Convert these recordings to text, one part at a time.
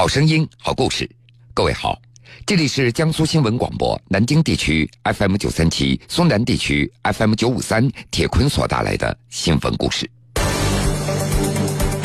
好声音，好故事。各位好，这里是江苏新闻广播南京地区 FM 九三七、苏南地区 FM 九五三铁坤所带来的新闻故事。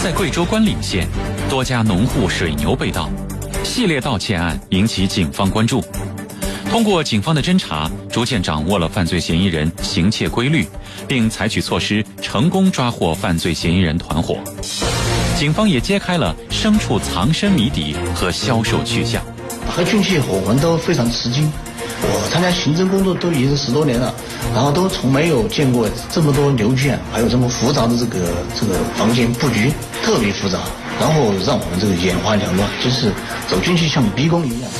在贵州关岭县，多家农户水牛被盗，系列盗窃案引起警方关注。通过警方的侦查，逐渐掌握了犯罪嫌疑人行窃规律，并采取措施，成功抓获犯罪嫌疑人团伙。警方也揭开了牲畜藏身谜底和销售去向。和军器伙环都非常吃惊。我参加刑侦工作都已经十多年了，然后都从没有见过这么多牛圈，还有这么复杂的这个这个房间布局，特别复杂，然后让我们这个眼花缭乱，就是走进去像迷宫一样。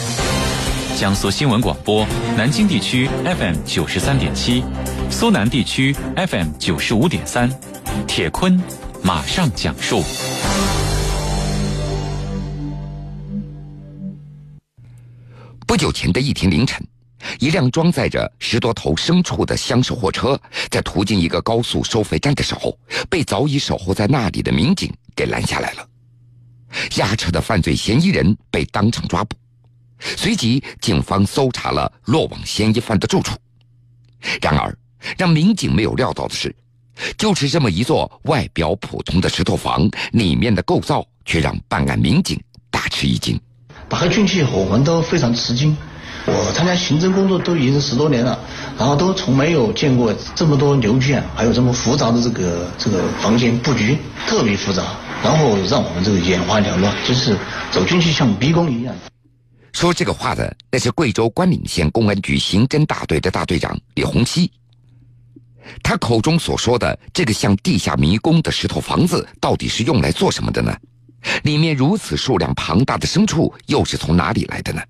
江苏新闻广播南京地区 FM 九十三点七，苏南地区 FM 九十五点三，铁坤。马上讲述。不久前的一天凌晨，一辆装载着十多头牲畜的厢式货车，在途经一个高速收费站的时候，被早已守候在那里的民警给拦下来了。押车的犯罪嫌疑人被当场抓捕，随即警方搜查了落网嫌疑犯的住处。然而，让民警没有料到的是。就是这么一座外表普通的石头房，里面的构造却让办案民警大吃一惊。打开进去，我们都非常吃惊。我参加刑侦工作都已经十多年了，然后都从没有见过这么多牛圈，还有这么复杂的这个这个房间布局，特别复杂，然后让我们这个眼花缭乱，就是走进去像迷宫一样。说这个话的，那是贵州关岭县公安局刑侦大队的大队长李洪熙。他口中所说的这个像地下迷宫的石头房子，到底是用来做什么的呢？里面如此数量庞大的牲畜，又是从哪里来的呢？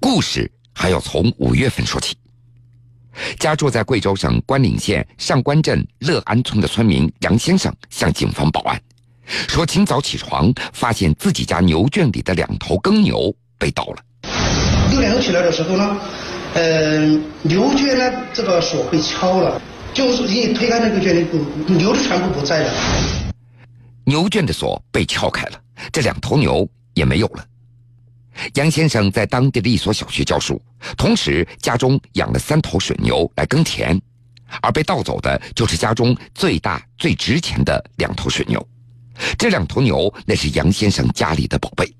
故事还要从五月份说起。家住在贵州省关岭县上关镇乐安村的村民杨先生向警方报案，说清早起床发现自己家牛圈里的两头耕牛被盗了。六点钟起来的时候呢？嗯，牛圈呢，这个锁被敲了，就是一推开那个圈，牛的全部不在了。牛圈的锁被撬开了，这两头牛也没有了。杨先生在当地的一所小学教书，同时家中养了三头水牛来耕田，而被盗走的就是家中最大最值钱的两头水牛。这两头牛那是杨先生家里的宝贝。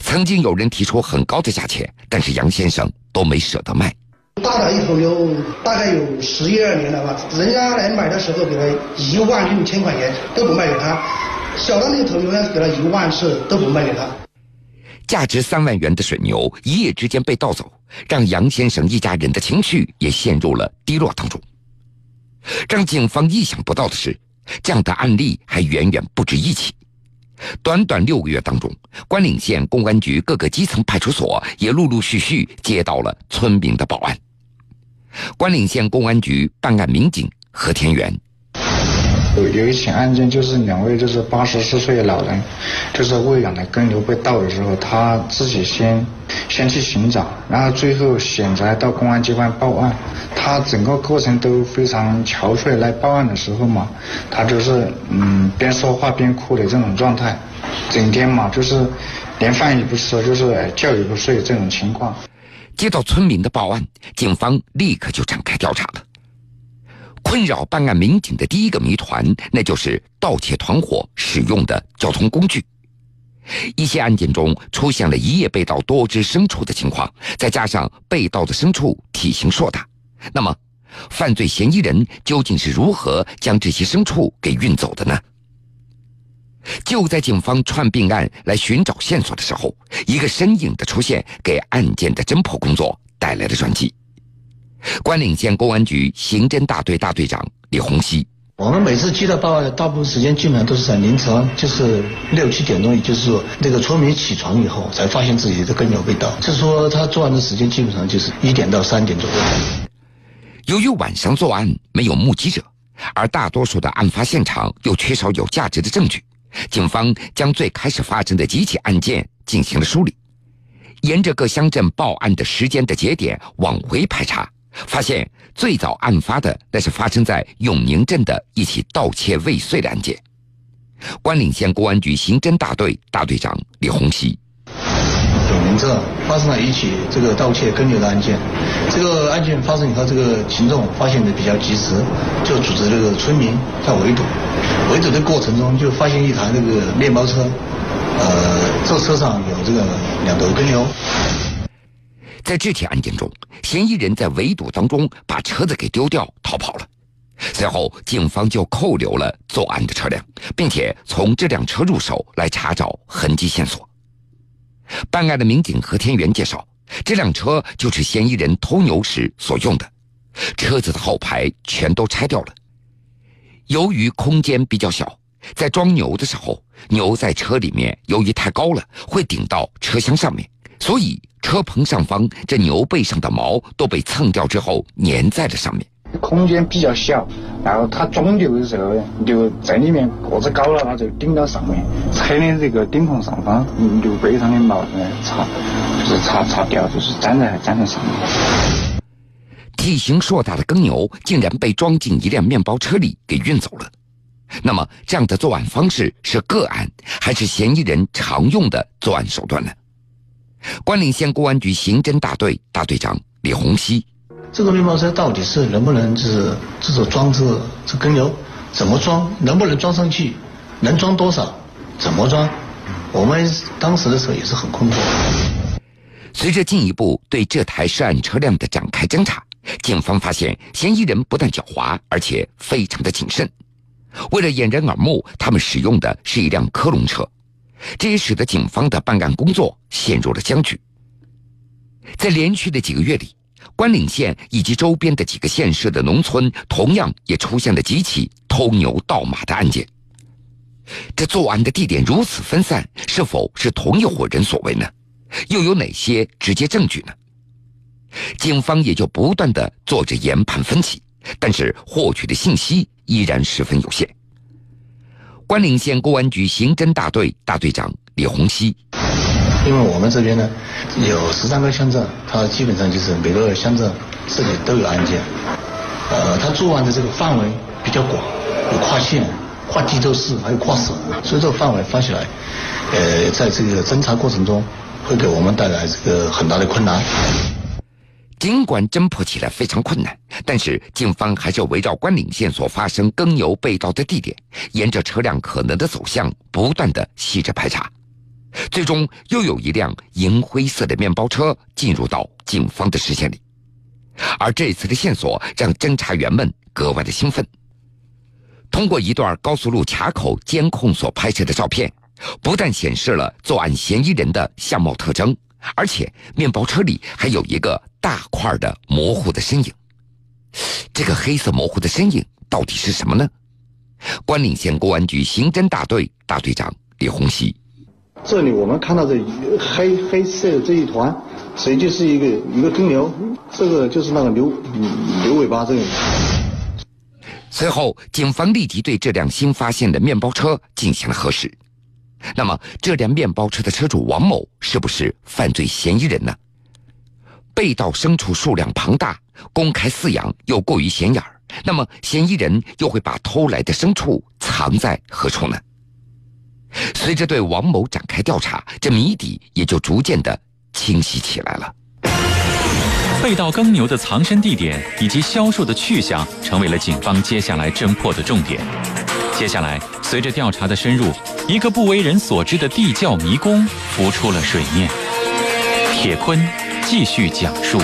曾经有人提出很高的价钱，但是杨先生都没舍得卖。大的一头牛大概有十一二年了吧，人家来买的时候给他一万六千块钱都不卖给他，小的那头牛呢给他一万次都不卖给他。价值三万元的水牛一夜之间被盗走，让杨先生一家人的情绪也陷入了低落当中。让警方意想不到的是，这样的案例还远远不止一起。短短六个月当中，关岭县公安局各个基层派出所也陆陆续续接到了村民的报案。关岭县公安局办案民警何天元。有有一起案件，就是两位就是八十四岁的老人，就是喂养的耕牛被盗的时候，他自己先先去寻找，然后最后选择到公安机关报案。他整个过程都非常憔悴，来报案的时候嘛，他就是嗯边说话边哭的这种状态，整天嘛就是连饭也不吃，就是觉也不睡这种情况。接到村民的报案，警方立刻就展开调查了。困扰办案民警的第一个谜团，那就是盗窃团伙使用的交通工具。一些案件中出现了一夜被盗多只牲畜的情况，再加上被盗的牲畜体型硕大，那么犯罪嫌疑人究竟是如何将这些牲畜给运走的呢？就在警方串并案来寻找线索的时候，一个身影的出现，给案件的侦破工作带来了转机。关岭县公安局刑侦大队大队长李洪熙，我们每次接到报案，大部分时间基本上都是在凌晨，就是六七点钟，也就是说那个村民起床以后，才发现自己的耕牛被盗。就是说他作案的时间基本上就是一点到三点左右。由于晚上作案没有目击者，而大多数的案发现场又缺少有价值的证据，警方将最开始发生的几起案件进行了梳理，沿着各乡镇报案的时间的节点往回排查。发现最早案发的那是发生在永宁镇的一起盗窃未遂的案件，关岭县公安局刑侦大队大队长李洪熙。永宁镇发生了一起这个盗窃耕牛的案件，这个案件发生以后，这个群众发现的比较及时，就组织这个村民在围堵，围堵的过程中就发现一台那个面包车，呃，这车上有这个两头耕牛。在这起案件中，嫌疑人在围堵当中把车子给丢掉逃跑了，随后警方就扣留了作案的车辆，并且从这辆车入手来查找痕迹线索。办案的民警何天元介绍，这辆车就是嫌疑人偷牛时所用的，车子的后排全都拆掉了。由于空间比较小，在装牛的时候，牛在车里面由于太高了，会顶到车厢上面，所以车棚上方这牛背上的毛都被蹭掉之后粘在了上面。空间比较小，然后它装牛的时候呢，牛在里面个子高了，它就顶到上面，车的这个顶棚上方，牛背上的毛呢擦，就是擦擦掉，就是粘在粘在上面。体型硕大的耕牛竟然被装进一辆面包车里给运走了，那么这样的作案方式是个案，还是嫌疑人常用的作案手段呢？关岭县公安局刑侦大队大队长李洪熙。这个面包车到底是能不能就是这种装置这耕牛？怎么装？能不能装上去？能装多少？怎么装？我们当时的时候也是很困惑。随着进一步对这台涉案车辆的展开侦查，警方发现嫌疑人不但狡猾，而且非常的谨慎。为了掩人耳目，他们使用的是一辆科隆车，这也使得警方的办案工作陷入了僵局。在连续的几个月里。关岭县以及周边的几个县市的农村，同样也出现了几起偷牛盗马的案件。这作案的地点如此分散，是否是同一伙人所为呢？又有哪些直接证据呢？警方也就不断的做着研判分析，但是获取的信息依然十分有限。关岭县公安局刑侦大队大队长李洪熙。因为我们这边呢，有十三个乡镇，它基本上就是每个乡镇这里都有案件，呃，它作案的这个范围比较广，有跨县、跨地州市，还有跨省，所以这个范围发起来，呃，在这个侦查过程中，会给我们带来这个很大的困难。尽管侦破起来非常困难，但是警方还是围绕关岭县所发生耕牛被盗的地点，沿着车辆可能的走向，不断的细致排查。最终，又有一辆银灰色的面包车进入到警方的视线里，而这次的线索让侦查员们格外的兴奋。通过一段高速路卡口监控所拍摄的照片，不但显示了作案嫌疑人的相貌特征，而且面包车里还有一个大块的模糊的身影。这个黑色模糊的身影到底是什么呢？关岭县公安局刑侦大队大队长李红熙。这里我们看到这黑黑色的这一团，实际就是一个一个耕牛，这个就是那个牛牛尾巴这个。随后，警方立即对这辆新发现的面包车进行了核实。那么，这辆面包车的车主王某是不是犯罪嫌疑人呢？被盗牲畜数量庞大，公开饲养又过于显眼儿，那么嫌疑人又会把偷来的牲畜藏在何处呢？随着对王某展开调查，这谜底也就逐渐的清晰起来了。被盗耕牛的藏身地点以及销售的去向，成为了警方接下来侦破的重点。接下来，随着调查的深入，一个不为人所知的地窖迷宫浮出了水面。铁坤继续讲述。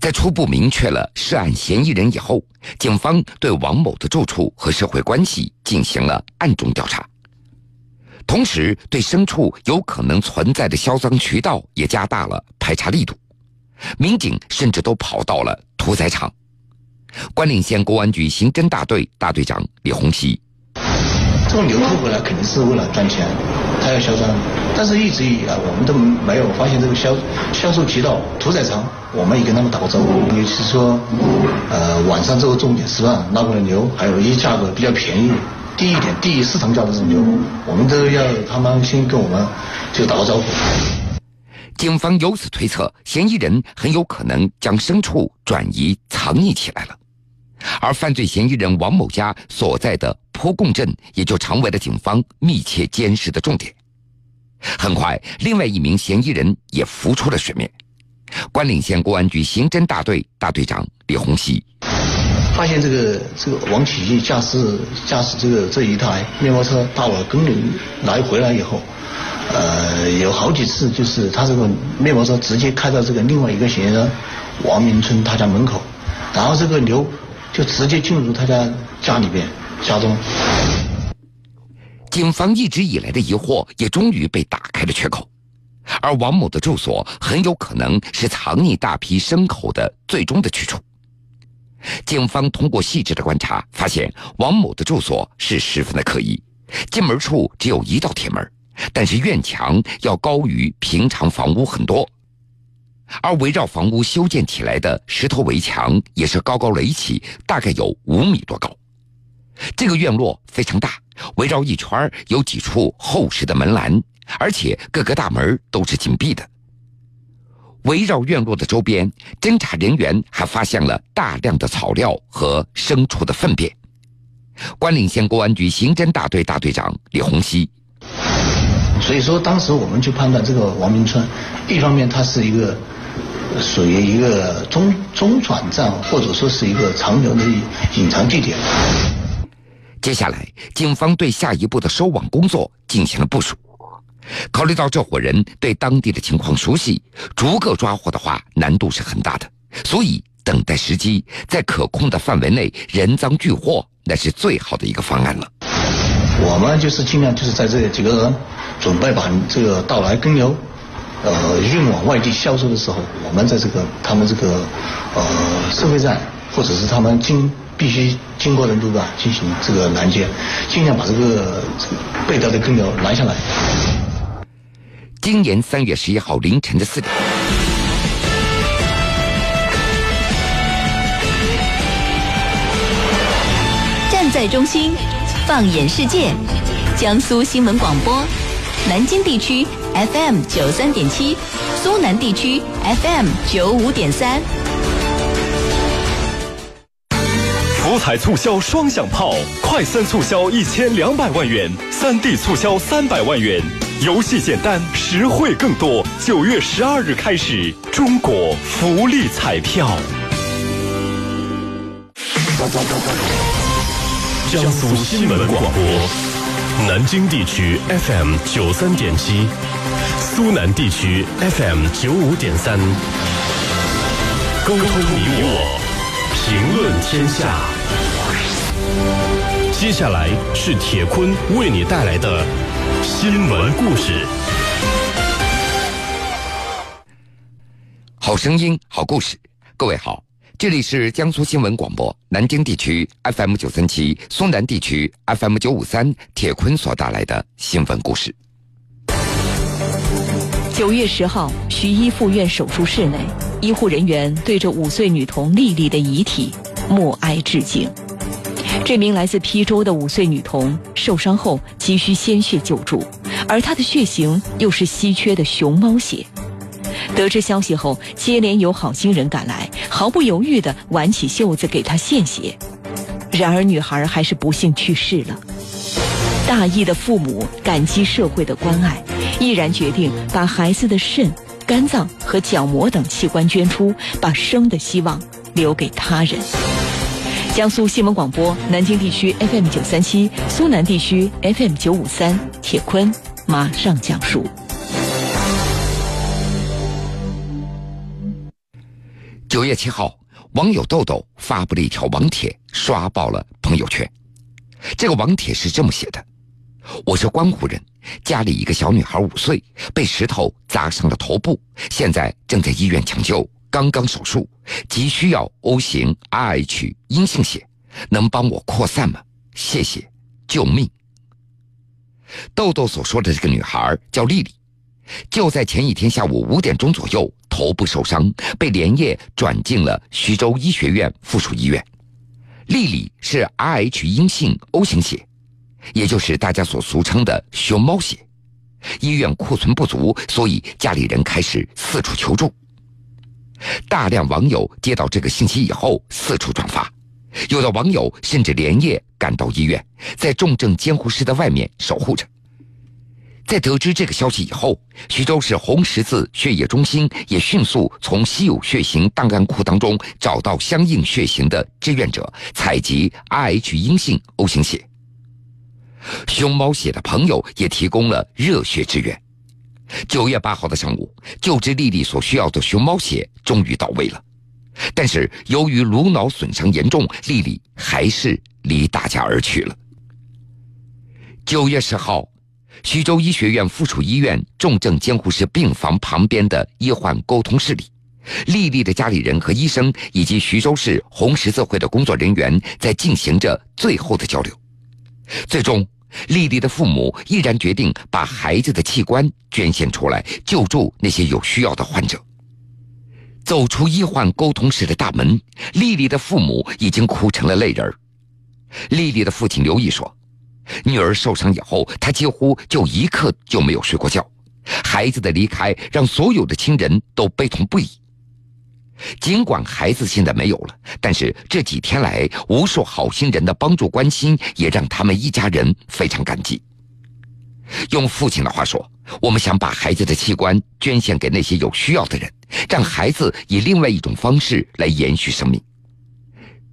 在初步明确了涉案嫌疑人以后，警方对王某的住处和社会关系进行了暗中调查，同时对牲畜有可能存在的销赃渠道也加大了排查力度。民警甚至都跑到了屠宰场。关岭县公安局刑侦大队大队长李红旗。这个牛偷回来肯定是为了赚钱，他要销赃，但是一直以来我们都没有发现这个销销售渠道。屠宰场我们也跟他们打过招呼，也是说，呃，晚上这个重点时段拉过来牛，还有一些价格比较便宜、低一点、低于市场价的这种牛，我们都要他们先跟我们就打个招呼。警方由此推测，嫌疑人很有可能将牲畜转移藏匿起来了。而犯罪嫌疑人王某家所在的坡贡镇，也就成为了警方密切监视的重点。很快，另外一名嫌疑人也浮出了水面。关岭县公安局刑侦大队大队长李洪熙发现这个这个王启义驾驶驾驶这个这一台面包车到了更岭来回来以后，呃，有好几次就是他这个面包车直接开到这个另外一个嫌疑人王明春他家门口，然后这个刘就直接进入他家家里边家中。警方一直以来的疑惑也终于被打开了缺口，而王某的住所很有可能是藏匿大批牲口的最终的去处。警方通过细致的观察，发现王某的住所是十分的可疑，进门处只有一道铁门，但是院墙要高于平常房屋很多，而围绕房屋修建起来的石头围墙也是高高垒起，大概有五米多高。这个院落非常大，围绕一圈有几处厚实的门栏，而且各个大门都是紧闭的。围绕院落的周边，侦查人员还发现了大量的草料和牲畜的粪便。关岭县公安局刑侦大队大队长李洪熙，所以说当时我们就判断这个王明春，一方面他是一个属于一个中中转站，或者说是一个长留的隐藏地点。接下来，警方对下一步的收网工作进行了部署。考虑到这伙人对当地的情况熟悉，逐个抓获的话难度是很大的，所以等待时机，在可控的范围内人赃俱获，那是最好的一个方案了。我们就是尽量就是在这几个人准备把这个到来耕牛，呃，运往外地销售的时候，我们在这个他们这个呃收费站，或者是他们经必须经过的路段进行这个拦截，尽量把这个被盗的耕牛拦下来。今年三月十一号凌晨的四点，站在中心，放眼世界。江苏新闻广播，南京地区 FM 九三点七，苏南地区 FM 九五点三。福彩促销双响炮，快三促销一千两百万元，三 D 促销三百万元。游戏简单，实惠更多。九月十二日开始，中国福利彩票。江苏新闻广播，南京地区 FM 九三点七，苏南地区 FM 九五点三。沟通你我，评论天下。接下来是铁坤为你带来的。新闻故事，好声音，好故事。各位好，这里是江苏新闻广播南京地区 FM 九三七，苏南地区 FM 九五三。铁坤所带来的新闻故事。九月十号，徐医附院手术室内，医护人员对着五岁女童丽丽的遗体默哀致敬。这名来自邳州的五岁女童受伤后急需鲜血救助，而她的血型又是稀缺的熊猫血。得知消息后，接连有好心人赶来，毫不犹豫地挽起袖子给她献血。然而，女孩还是不幸去世了。大义的父母感激社会的关爱，毅然决定把孩子的肾、肝脏和角膜等器官捐出，把生的希望留给他人。江苏新闻广播南京地区 FM 九三七，苏南地区 FM 九五三。铁坤马上讲述。月七号，网友豆豆发布了一条网帖，刷爆了朋友圈。这个网帖是这么写的：“我是关湖人，家里一个小女孩五岁，被石头砸伤了头部，现在正在医院抢救。”刚刚手术，急需要 O 型 Rh 阴性血，能帮我扩散吗？谢谢，救命！豆豆所说的这个女孩叫丽丽，就在前一天下午五点钟左右，头部受伤，被连夜转进了徐州医学院附属医院。丽丽是 Rh 阴性 O 型血，也就是大家所俗称的熊猫血。医院库存不足，所以家里人开始四处求助。大量网友接到这个信息以后，四处转发，有的网友甚至连夜赶到医院，在重症监护室的外面守护着。在得知这个消息以后，徐州市红十字血液中心也迅速从稀有血型档案库当中找到相应血型的志愿者，采集 Rh 阴性 O 型血。熊猫血的朋友也提供了热血支援。九月八号的上午，救治丽丽所需要的熊猫血终于到位了，但是由于颅脑损伤严重，丽丽还是离大家而去了。九月十号。徐州医学院附属医院重症监护室病房旁边的医患沟通室里，丽丽的家里人和医生以及徐州市红十字会的工作人员在进行着最后的交流。最终，丽丽的父母毅然决定把孩子的器官捐献出来，救助那些有需要的患者。走出医患沟通室的大门，丽丽的父母已经哭成了泪人。丽丽的父亲刘毅说。女儿受伤以后，他几乎就一刻就没有睡过觉。孩子的离开让所有的亲人都悲痛不已。尽管孩子现在没有了，但是这几天来无数好心人的帮助关心，也让他们一家人非常感激。用父亲的话说，我们想把孩子的器官捐献给那些有需要的人，让孩子以另外一种方式来延续生命。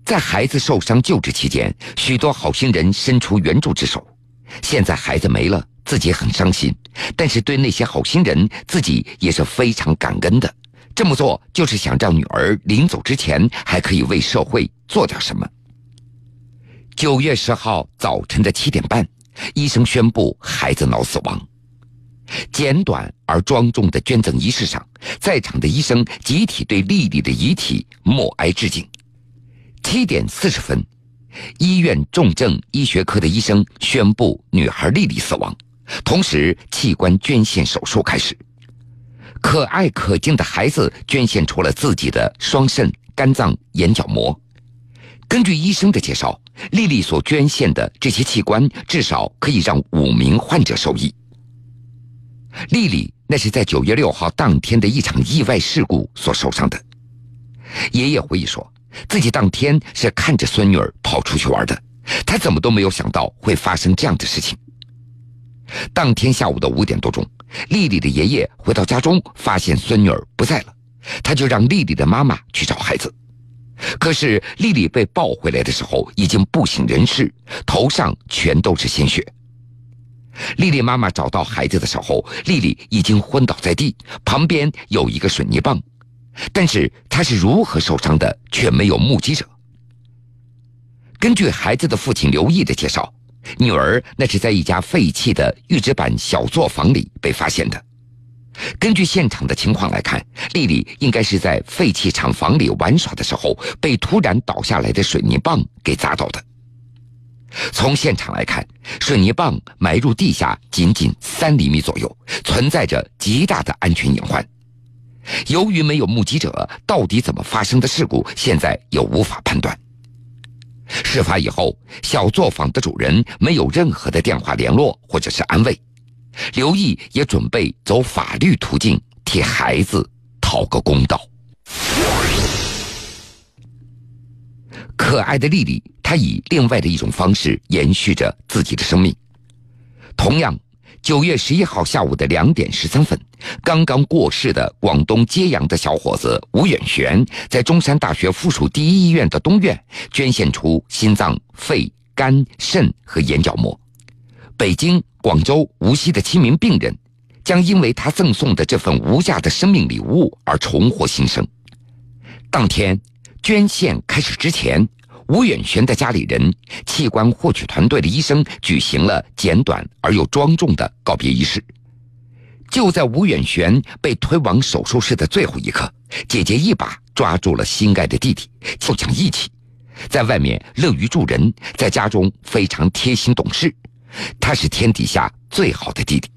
在孩子受伤救治期间，许多好心人伸出援助之手。现在孩子没了，自己很伤心，但是对那些好心人，自己也是非常感恩的。这么做就是想让女儿临走之前还可以为社会做点什么。九月十号早晨的七点半，医生宣布孩子脑死亡。简短而庄重的捐赠仪式上，在场的医生集体对丽丽的遗体默哀致敬。七点四十分，医院重症医学科的医生宣布女孩丽丽死亡，同时器官捐献手术开始。可爱可敬的孩子捐献出了自己的双肾、肝脏、眼角膜。根据医生的介绍，丽丽所捐献的这些器官至少可以让五名患者受益。丽丽那是在九月六号当天的一场意外事故所受伤的。爷爷回忆说。自己当天是看着孙女儿跑出去玩的，他怎么都没有想到会发生这样的事情。当天下午的五点多钟，丽丽的爷爷回到家中，发现孙女儿不在了，他就让丽丽的妈妈去找孩子。可是丽丽被抱回来的时候，已经不省人事，头上全都是鲜血。丽丽妈妈找到孩子的时候，丽丽已经昏倒在地，旁边有一个水泥棒。但是他是如何受伤的，却没有目击者。根据孩子的父亲刘毅的介绍，女儿那是在一家废弃的预制板小作坊里被发现的。根据现场的情况来看，丽丽应该是在废弃厂房里玩耍的时候，被突然倒下来的水泥棒给砸到的。从现场来看，水泥棒埋入地下仅仅三厘米左右，存在着极大的安全隐患。由于没有目击者，到底怎么发生的事故，现在也无法判断。事发以后，小作坊的主人没有任何的电话联络或者是安慰，刘毅也准备走法律途径替孩子讨个公道。可爱的丽丽，她以另外的一种方式延续着自己的生命，同样。九月十一号下午的两点十三分，刚刚过世的广东揭阳的小伙子吴远璇，在中山大学附属第一医院的东院捐献出心脏、肺、肝、肾和眼角膜。北京、广州、无锡的七名病人，将因为他赠送的这份无价的生命礼物而重获新生。当天，捐献开始之前。吴远玄的家里人、器官获取团队的医生举行了简短而又庄重的告别仪式。就在吴远玄被推往手术室的最后一刻，姐姐一把抓住了心爱的弟弟，就讲义气，在外面乐于助人，在家中非常贴心懂事。他是天底下最好的弟弟。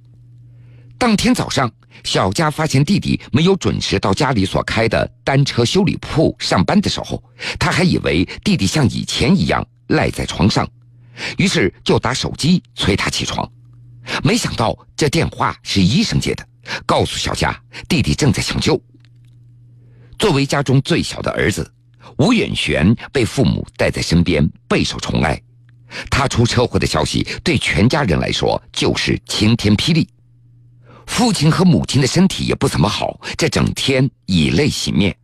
当天早上。小佳发现弟弟没有准时到家里所开的单车修理铺上班的时候，他还以为弟弟像以前一样赖在床上，于是就打手机催他起床。没想到这电话是医生接的，告诉小佳弟弟正在抢救。作为家中最小的儿子，吴远玄被父母带在身边，备受宠爱。他出车祸的消息对全家人来说就是晴天霹雳。父亲和母亲的身体也不怎么好，这整天以泪洗面。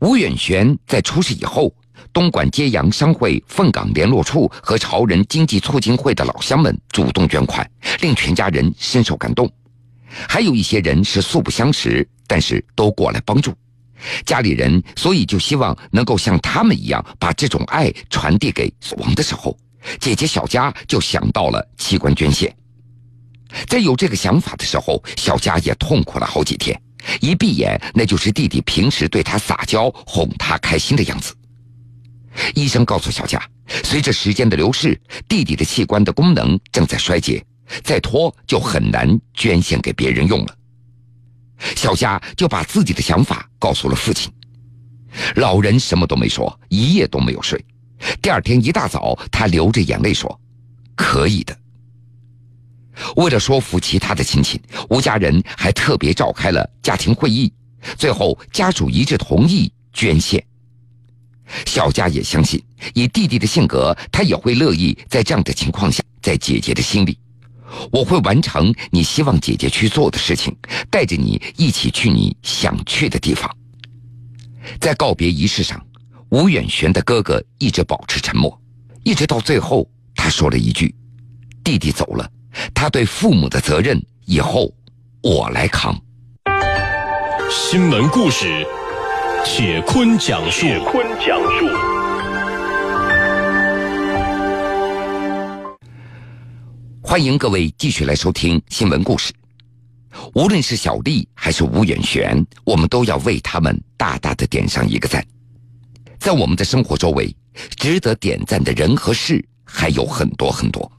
吴远玄在出事以后，东莞揭阳商会凤岗联络处和潮人经济促进会的老乡们主动捐款，令全家人深受感动。还有一些人是素不相识，但是都过来帮助。家里人所以就希望能够像他们一样，把这种爱传递给死亡的时候，姐姐小佳就想到了器官捐献。在有这个想法的时候，小佳也痛苦了好几天。一闭眼，那就是弟弟平时对他撒娇、哄他开心的样子。医生告诉小佳，随着时间的流逝，弟弟的器官的功能正在衰竭，再拖就很难捐献给别人用了。小佳就把自己的想法告诉了父亲。老人什么都没说，一夜都没有睡。第二天一大早，他流着眼泪说：“可以的。”为了说服其他的亲戚，吴家人还特别召开了家庭会议，最后家属一致同意捐献。小佳也相信，以弟弟的性格，他也会乐意在这样的情况下，在姐姐的心里，我会完成你希望姐姐去做的事情，带着你一起去你想去的地方。在告别仪式上，吴远玄的哥哥一直保持沉默，一直到最后，他说了一句：“弟弟走了。”他对父母的责任，以后我来扛。新闻故事，铁坤讲述。铁坤讲述。欢迎各位继续来收听新闻故事。无论是小丽还是吴远璇，我们都要为他们大大的点上一个赞。在我们的生活周围，值得点赞的人和事还有很多很多。